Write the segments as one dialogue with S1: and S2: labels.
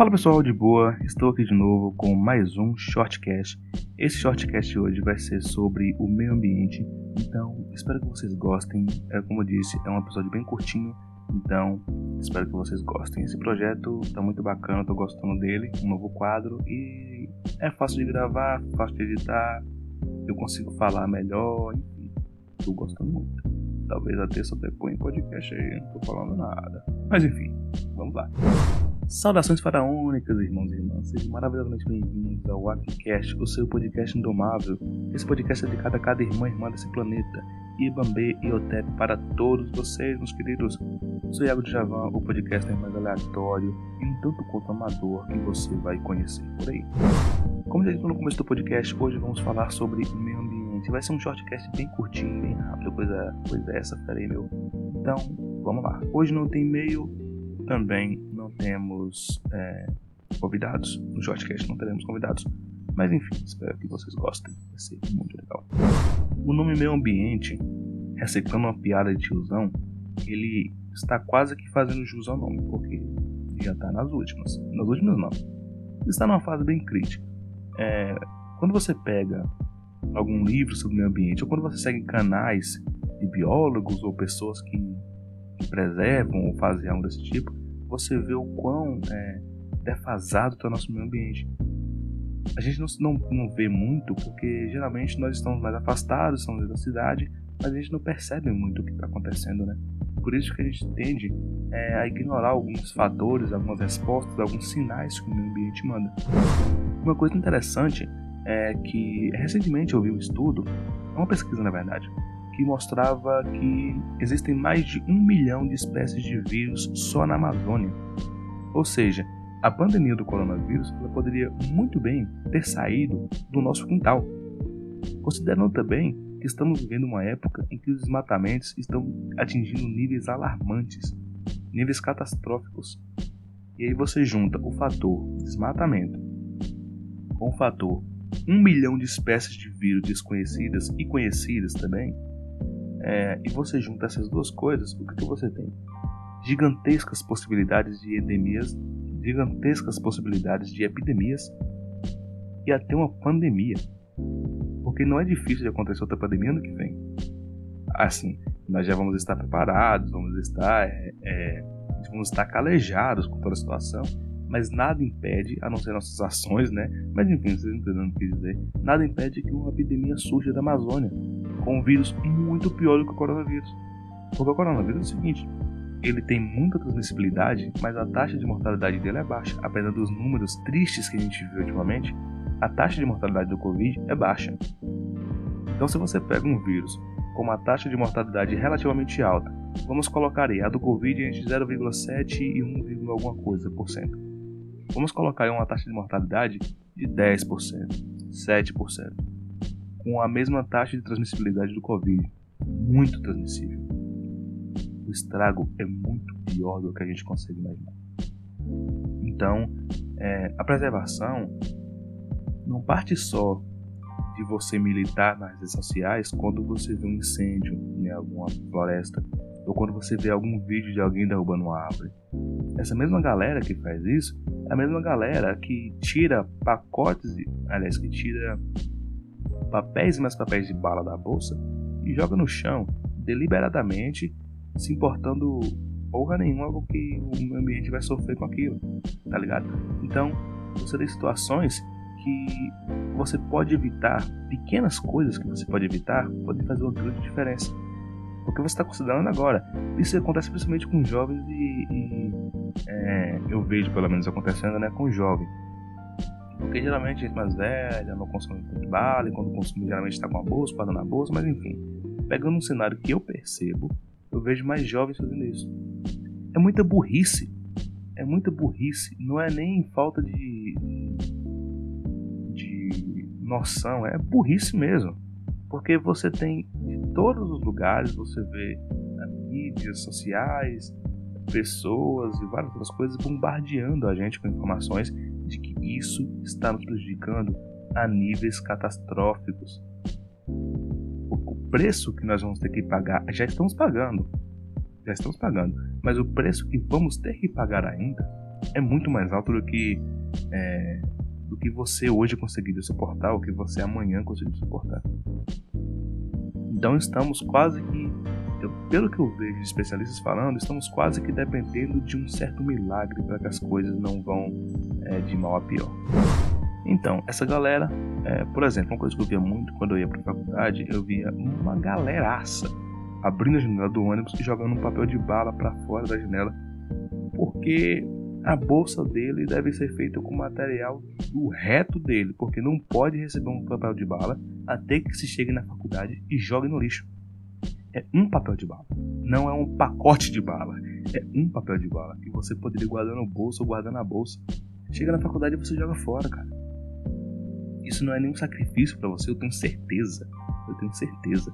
S1: Fala pessoal, de boa, estou aqui de novo com mais um shortcast. Esse shortcast hoje vai ser sobre o meio ambiente, então espero que vocês gostem. É, como eu disse, é um episódio bem curtinho, então espero que vocês gostem. Esse projeto está muito bacana, estou gostando dele, um novo quadro e é fácil de gravar, fácil de editar, eu consigo falar melhor, enfim, estou gostando muito. Talvez até só depois em podcast aí, não tô falando nada. Mas enfim, vamos lá. Saudações faraônicas, irmãos e irmãs. Sejam maravilhosamente bem-vindos ao Wakcast, o seu podcast indomável. Esse podcast é dedicado a cada irmã e irmã desse planeta. Ibambe e Otep para todos vocês, meus queridos. Sou Iago de Javan, o podcast é mais aleatório e um tanto quanto amador que você vai conhecer por aí. Como já disse no começo do podcast, hoje vamos falar sobre meio ambiente. Vai ser um shortcast bem curtinho, bem rápido, coisa, coisa essa, peraí, meu. Então, vamos lá. Hoje não tem e-mail, também não temos é, convidados. No shortcast não teremos convidados. Mas enfim, espero que vocês gostem. Vai ser muito legal. O nome Meio Ambiente, reciclando uma piada de tiozão, ele está quase que fazendo jus ao nome, porque já está nas últimas. Nas últimas não. Está numa fase bem crítica. É, quando você pega algum livro sobre o meio ambiente, ou quando você segue canais de biólogos ou pessoas que, preservam ou fazem algo desse tipo, você vê o quão é, defasado está o nosso meio ambiente. A gente não, não, não vê muito porque geralmente nós estamos mais afastados, estamos da cidade, mas a gente não percebe muito o que está acontecendo, né? Por isso que a gente tende é, a ignorar alguns fatores, algumas respostas, alguns sinais que o meio ambiente manda. Uma coisa interessante é que recentemente eu vi um estudo, é uma pesquisa na verdade, que mostrava que existem mais de um milhão de espécies de vírus só na Amazônia. Ou seja, a pandemia do coronavírus poderia muito bem ter saído do nosso quintal. Considerando também que estamos vivendo uma época em que os desmatamentos estão atingindo níveis alarmantes, níveis catastróficos. E aí você junta o fator desmatamento com o fator um milhão de espécies de vírus desconhecidas e conhecidas também, é, e você junta essas duas coisas, o que, que você tem? Gigantescas possibilidades de endemias, gigantescas possibilidades de epidemias e até uma pandemia. Porque não é difícil de acontecer outra pandemia ano que vem. Assim, nós já vamos estar preparados, vamos estar, é, é, vamos estar calejados com toda a situação, mas nada impede, a não ser nossas ações, né? Mas enfim, vocês entenderam o que dizer. Nada impede que uma epidemia surja da Amazônia, com um vírus muito pior do que o coronavírus. Porque o coronavírus é o seguinte: ele tem muita transmissibilidade, mas a taxa de mortalidade dele é baixa. Apesar dos números tristes que a gente viu ultimamente, a taxa de mortalidade do Covid é baixa. Então, se você pega um vírus com uma taxa de mortalidade relativamente alta, vamos colocar aí a do Covid entre 0,7 e 1, alguma coisa por cento. Vamos colocar aí uma taxa de mortalidade de 10%, 7%, com a mesma taxa de transmissibilidade do Covid, muito transmissível. O estrago é muito pior do que a gente consegue imaginar. Então, é, a preservação não parte só de você militar nas redes sociais quando você vê um incêndio em alguma floresta ou quando você vê algum vídeo de alguém derrubando uma árvore. Essa mesma galera que faz isso a mesma galera que tira pacotes, aliás, que tira papéis e mais papéis de bala da bolsa e joga no chão deliberadamente, se importando porra nenhuma com que o ambiente vai sofrer com aquilo, tá ligado? Então, você tem situações que você pode evitar, pequenas coisas que você pode evitar, podem fazer uma grande diferença porque você está considerando agora. Isso acontece principalmente com jovens e, e é, eu vejo pelo menos acontecendo né, com jovens. Porque geralmente gente mais velha não consome tanto bala, e quando consome geralmente está com a bolsa, guardando na bolsa, mas enfim. Pegando um cenário que eu percebo, eu vejo mais jovens fazendo isso. É muita burrice. É muita burrice. Não é nem falta de, de noção, é burrice mesmo. Porque você tem de todos os lugares, você vê né, mídias sociais, pessoas e várias outras coisas bombardeando a gente com informações de que isso está nos prejudicando a níveis catastróficos. O preço que nós vamos ter que pagar, já estamos pagando, já estamos pagando, mas o preço que vamos ter que pagar ainda é muito mais alto do que é, do que você hoje conseguiria suportar, ou que você amanhã conseguiria suportar. Então estamos quase que, eu, pelo que eu vejo de especialistas falando, estamos quase que dependendo de um certo milagre para que as coisas não vão é, de mal a pior. Então, essa galera, é, por exemplo, uma coisa que eu via muito quando eu ia para a faculdade, eu via uma galeraça abrindo a janela do ônibus e jogando um papel de bala para fora da janela, porque a bolsa dele deve ser feita com material do reto dele, porque não pode receber um papel de bala até que se chegue na faculdade e jogue no lixo. É um papel de bala, não é um pacote de bala, é um papel de bala que você poderia guardar no bolso ou guardar na bolsa. Chega na faculdade e você joga fora, cara. Isso não é nenhum sacrifício para você, eu tenho certeza. Eu tenho certeza.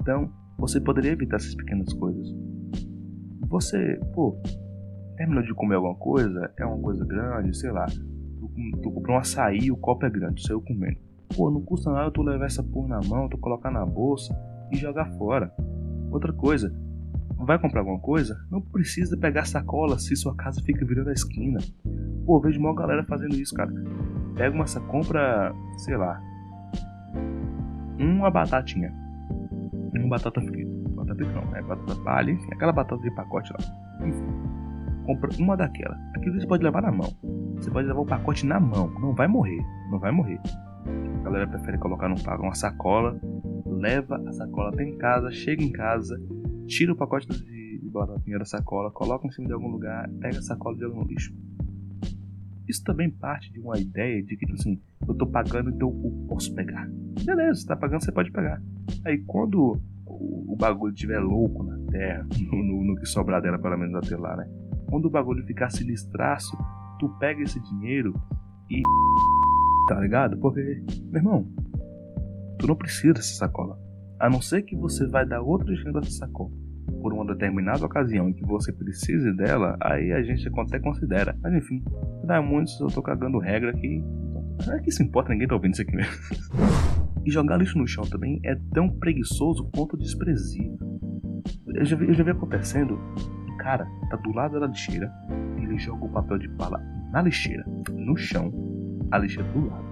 S1: Então, você poderia evitar essas pequenas coisas. Você, pô, terminou de comer alguma coisa, é uma coisa grande, sei lá. Tu, tu comprou um açaí, o copo é grande, saiu comendo. Pô, não custa nada tu levar essa porra na mão, tu colocar na bolsa e jogar fora. Outra coisa, vai comprar alguma coisa? Não precisa pegar sacola se sua casa fica virando a esquina. Pô, vejo uma galera fazendo isso, cara. Pega uma compra, sei lá, uma batatinha. Uma batata frita. Batata frita não, é batata palha, enfim, aquela batata de pacote lá. Enfim compra uma daquela. Aquilo você pode levar na mão. Você pode levar o pacote na mão. Não vai morrer. Não vai morrer. A galera prefere colocar num uma sacola, leva a sacola até em casa, chega em casa, tira o pacote de, de da sacola, coloca em cima de algum lugar, pega a sacola e joga no lixo. Isso também parte de uma ideia de que, tipo assim, eu tô pagando, então eu posso pegar. Beleza, você tá pagando, você pode pegar. Aí quando o, o bagulho estiver louco na terra, no, no, no, que sobrar dela, pelo menos até lá, né? Quando o bagulho ficar sinistraço, tu pega esse dinheiro e. Tá ligado? Porque, meu irmão, tu não precisa dessa sacola. A não ser que você vai dar outro destino dessa sacola por uma determinada ocasião em que você precise dela, aí a gente até considera. Mas enfim, dá muito eu tô cagando regra aqui. Então, é que se importa, ninguém tá ouvindo isso aqui mesmo. e jogar lixo no chão também é tão preguiçoso quanto desprezível. Eu já vi, eu já vi acontecendo cara tá do lado da lixeira, ele joga o papel de bala na lixeira, no chão, a lixeira do lado.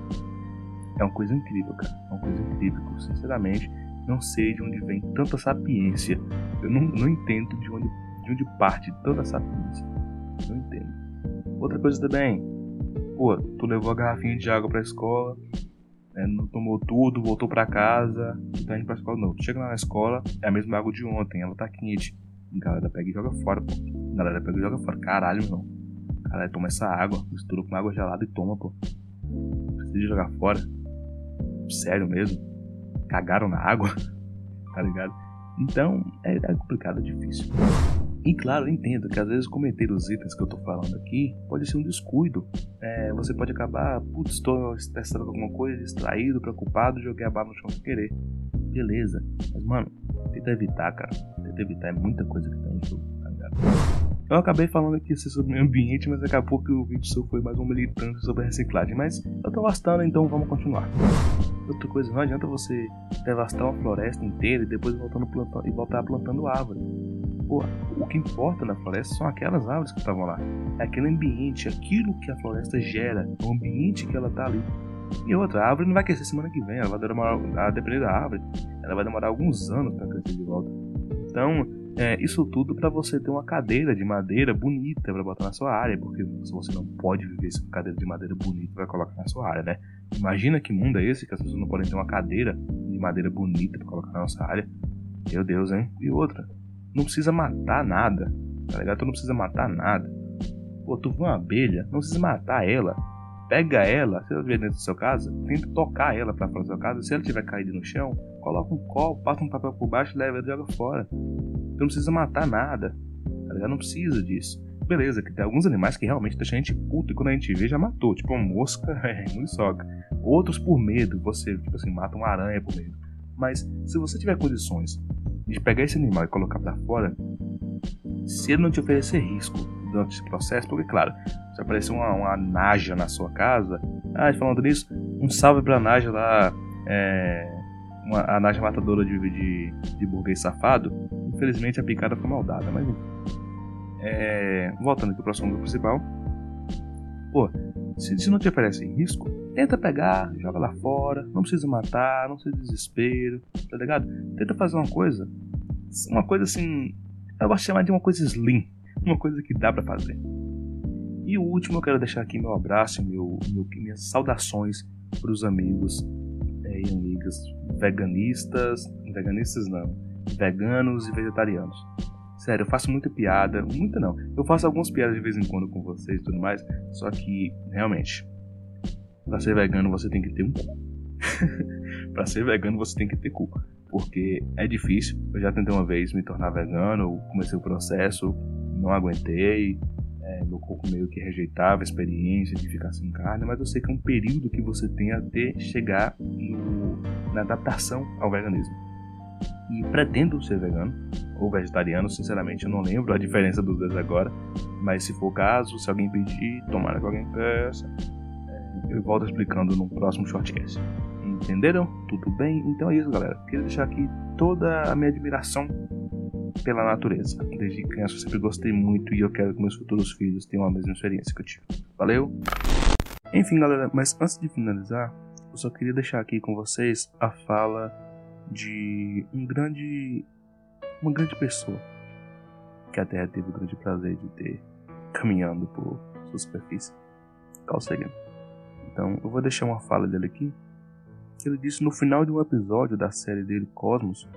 S1: É uma coisa incrível, cara. É uma coisa incrível. Eu, sinceramente, não sei de onde vem tanta sapiência. Eu não, não entendo de onde, de onde parte tanta sapiência. Não entendo. Outra coisa também. Pô, tu levou a garrafinha de água pra escola, né, não tomou tudo, voltou pra casa, tá indo pra escola não. Tu chega lá na escola, é a mesma água de ontem, ela tá quente. A galera pega e joga fora, pô. A galera pega e joga fora. Caralho, meu. Caralho, toma essa água, mistura com água gelada e toma, pô. Precisa jogar fora. Sério mesmo. Cagaram na água, tá ligado? Então, é, é complicado, é difícil. E claro, eu entendo que às vezes cometer os itens que eu tô falando aqui pode ser um descuido. É, você pode acabar, putz, estou estressado com alguma coisa, distraído, preocupado, joguei a barra no chão sem querer. Beleza, mas mano, tenta evitar, cara. Tenta evitar, é muita coisa que tá em jogo, tá ligado? Eu acabei falando aqui sobre o meio ambiente, mas acabou que o vídeo seu foi mais um militante sobre reciclagem. Mas eu tô gostando, então vamos continuar. Outra coisa, não adianta você devastar uma floresta inteira e depois voltando e voltar plantando árvore. Pô, o que importa na floresta são aquelas árvores que estavam lá. É aquele ambiente, aquilo que a floresta gera, o ambiente que ela tá ali. E outra, a árvore não vai crescer semana que vem, ela vai demorar, a depender da árvore, ela vai demorar alguns anos para crescer de volta. Então, é, isso tudo para você ter uma cadeira de madeira bonita para botar na sua área, porque você não pode viver sem uma cadeira de madeira bonita para colocar na sua área, né? Imagina que mundo é esse que as pessoas não podem ter uma cadeira de madeira bonita para colocar na nossa área. Meu Deus, hein? E outra, não precisa matar nada, tá ligado? Tu não precisa matar nada. Pô, tu viu uma abelha, não precisa matar ela pega ela, se ela estiver dentro da sua casa, tenta tocar ela para fora da sua casa. Se ela tiver caída no chão, coloca um copo, passa um papel por baixo, leva ela e joga fora. Você não precisa matar nada, tá ligado? Não precisa disso. Beleza, que tem alguns animais que realmente deixam a gente puto e quando a gente vê já matou. Tipo uma mosca, é, muriçoca. Outros por medo, você, tipo assim, mata uma aranha por medo. Mas se você tiver condições de pegar esse animal e colocar para fora, se ele não te oferecer risco durante esse processo, porque, claro, se aparecer uma, uma Naja na sua casa, ah, falando nisso, um salve pra Naja lá, é, uma, a Naja matadora de, de, de burguês safado. Infelizmente a picada foi maldada, mas enfim. É, voltando aqui pro assunto principal. Pô, se, se não te oferece risco, tenta pegar, joga lá fora, não precisa matar, não precisa de desespero, tá ligado? Tenta fazer uma coisa, uma coisa assim, eu gosto de chamar de uma coisa slim, uma coisa que dá para fazer. E o último, eu quero deixar aqui meu abraço, meu, meu minhas saudações para os amigos é, e amigas veganistas, veganistas não, veganos e vegetarianos. Sério, eu faço muita piada, muita não. Eu faço algumas piadas de vez em quando com vocês e tudo mais, só que realmente, para ser vegano você tem que ter um cu. para ser vegano você tem que ter cu, porque é difícil. Eu já tentei uma vez me tornar vegano, comecei o processo, não aguentei, é, meu corpo meio que rejeitava a experiência de ficar sem carne, mas eu sei que é um período que você tem até chegar no, na adaptação ao veganismo. E pretendo ser vegano ou vegetariano, sinceramente eu não lembro a diferença dos dois agora, mas se for o caso, se alguém pedir, tomara que alguém peça, é, eu volto explicando no próximo shortcast. Entenderam? Tudo bem? Então é isso, galera. Queria deixar aqui toda a minha admiração pela natureza. Desde criança eu sempre gostei muito e eu quero que meus futuros filhos tenham a mesma experiência que eu tive. Valeu? Enfim, galera, mas antes de finalizar, eu só queria deixar aqui com vocês a fala de um grande uma grande pessoa que a Terra teve o grande prazer de ter caminhando por sua superfície. Carl Sagan. Então, eu vou deixar uma fala dele aqui. Que ele disse no final de um episódio da série dele Cosmos,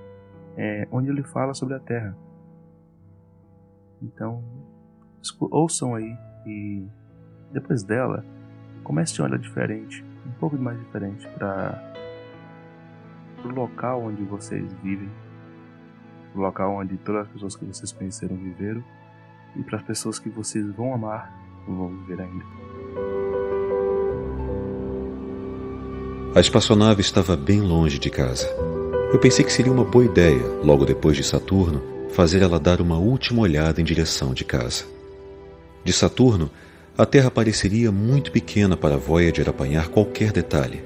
S1: é, onde ele fala sobre a Terra. Então, ouçam aí e depois dela, comece a olhar diferente, um pouco mais diferente para o local onde vocês vivem, o local onde todas as pessoas que vocês conheceram viveram e para as pessoas que vocês vão amar vão viver ainda.
S2: A espaçonave estava bem longe de casa. Eu pensei que seria uma boa ideia, logo depois de Saturno, fazer ela dar uma última olhada em direção de casa. De Saturno, a Terra pareceria muito pequena para Voyager apanhar qualquer detalhe.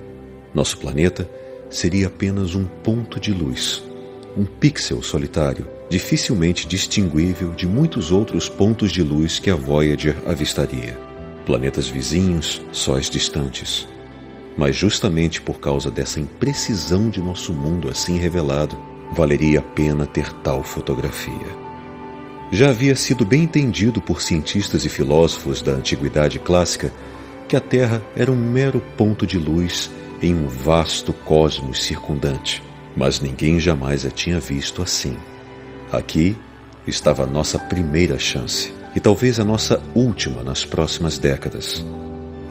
S2: Nosso planeta seria apenas um ponto de luz, um pixel solitário, dificilmente distinguível de muitos outros pontos de luz que a Voyager avistaria. Planetas vizinhos, sóis distantes. Mas justamente por causa dessa imprecisão de nosso mundo assim revelado, valeria a pena ter tal fotografia. Já havia sido bem entendido por cientistas e filósofos da antiguidade clássica que a Terra era um mero ponto de luz em um vasto cosmos circundante, mas ninguém jamais a tinha visto assim. Aqui estava a nossa primeira chance e talvez a nossa última nas próximas décadas.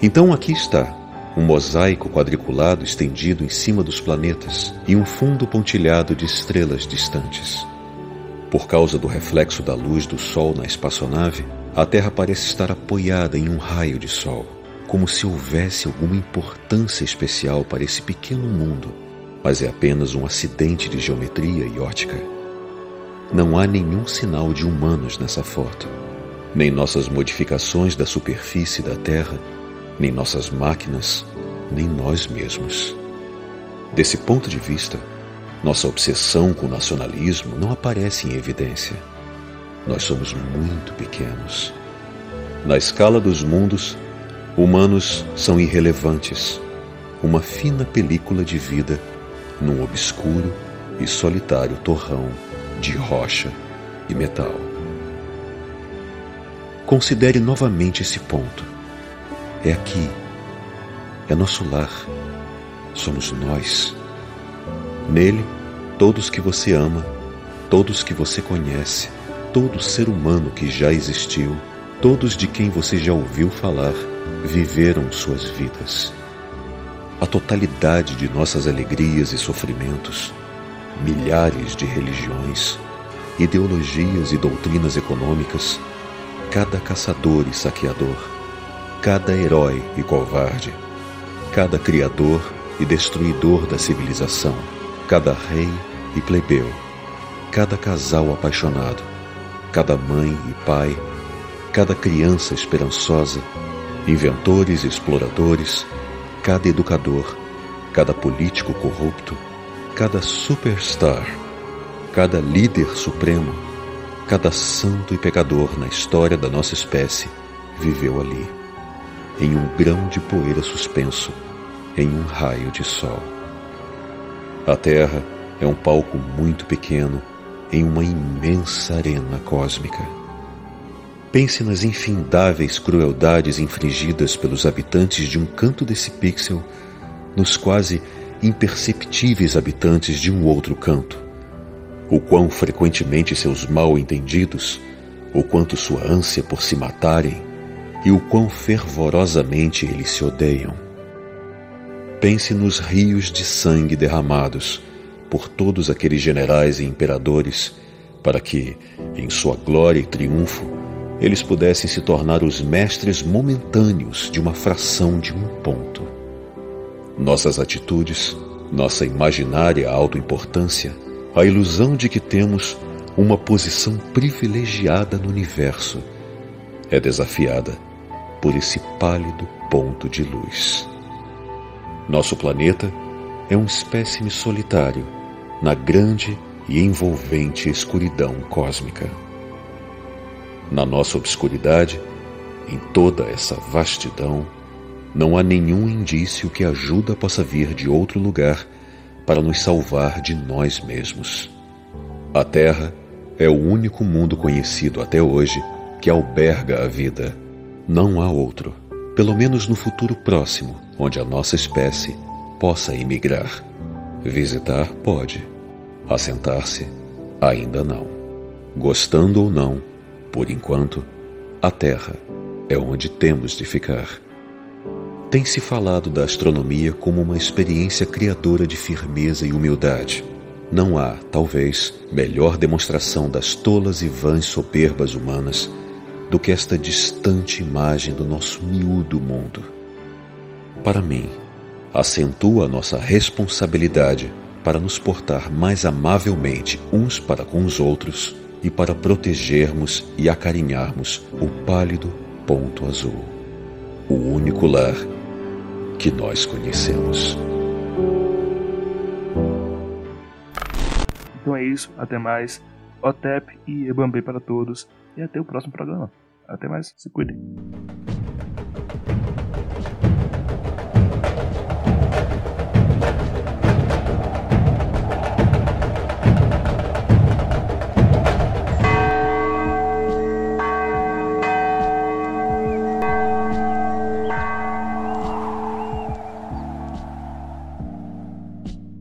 S2: Então aqui está, um mosaico quadriculado estendido em cima dos planetas e um fundo pontilhado de estrelas distantes. Por causa do reflexo da luz do Sol na espaçonave, a Terra parece estar apoiada em um raio de Sol como se houvesse alguma importância especial para esse pequeno mundo, mas é apenas um acidente de geometria e ótica. Não há nenhum sinal de humanos nessa foto, nem nossas modificações da superfície da Terra, nem nossas máquinas, nem nós mesmos. Desse ponto de vista, nossa obsessão com o nacionalismo não aparece em evidência. Nós somos muito pequenos. Na escala dos mundos, Humanos são irrelevantes, uma fina película de vida num obscuro e solitário torrão de rocha e metal. Considere novamente esse ponto. É aqui, é nosso lar, somos nós. Nele, todos que você ama, todos que você conhece, todo ser humano que já existiu, todos de quem você já ouviu falar, viveram suas vidas. A totalidade de nossas alegrias e sofrimentos, milhares de religiões, ideologias e doutrinas econômicas, cada caçador e saqueador, cada herói e covarde, cada criador e destruidor da civilização, cada rei e plebeu, cada casal apaixonado, cada mãe e pai, cada criança esperançosa inventores e exploradores, cada educador, cada político corrupto, cada superstar, cada líder supremo, cada santo e pecador na história da nossa espécie viveu ali. em um grão de poeira suspenso em um raio de sol. A Terra é um palco muito pequeno em uma imensa arena cósmica. Pense nas infindáveis crueldades infligidas pelos habitantes de um canto desse pixel nos quase imperceptíveis habitantes de um outro canto. O quão frequentemente seus mal-entendidos, o quanto sua ânsia por se matarem e o quão fervorosamente eles se odeiam. Pense nos rios de sangue derramados por todos aqueles generais e imperadores, para que, em sua glória e triunfo, eles pudessem se tornar os mestres momentâneos de uma fração de um ponto. Nossas atitudes, nossa imaginária autoimportância, a ilusão de que temos uma posição privilegiada no universo, é desafiada por esse pálido ponto de luz. Nosso planeta é um espécime solitário na grande e envolvente escuridão cósmica. Na nossa obscuridade, em toda essa vastidão, não há nenhum indício que ajuda possa vir de outro lugar para nos salvar de nós mesmos. A Terra é o único mundo conhecido até hoje que alberga a vida. Não há outro pelo menos no futuro próximo, onde a nossa espécie possa emigrar. Visitar pode, assentar-se ainda não. Gostando ou não, por enquanto, a Terra é onde temos de ficar. Tem-se falado da astronomia como uma experiência criadora de firmeza e humildade. Não há, talvez, melhor demonstração das tolas e vãs soberbas humanas do que esta distante imagem do nosso miúdo mundo. Para mim, acentua a nossa responsabilidade para nos portar mais amavelmente uns para com os outros e para protegermos e acarinharmos o pálido ponto azul, o único lar que nós conhecemos.
S1: Então é isso, até mais. OTEP e Ebambê para todos e até o próximo programa. Até mais, se cuidem.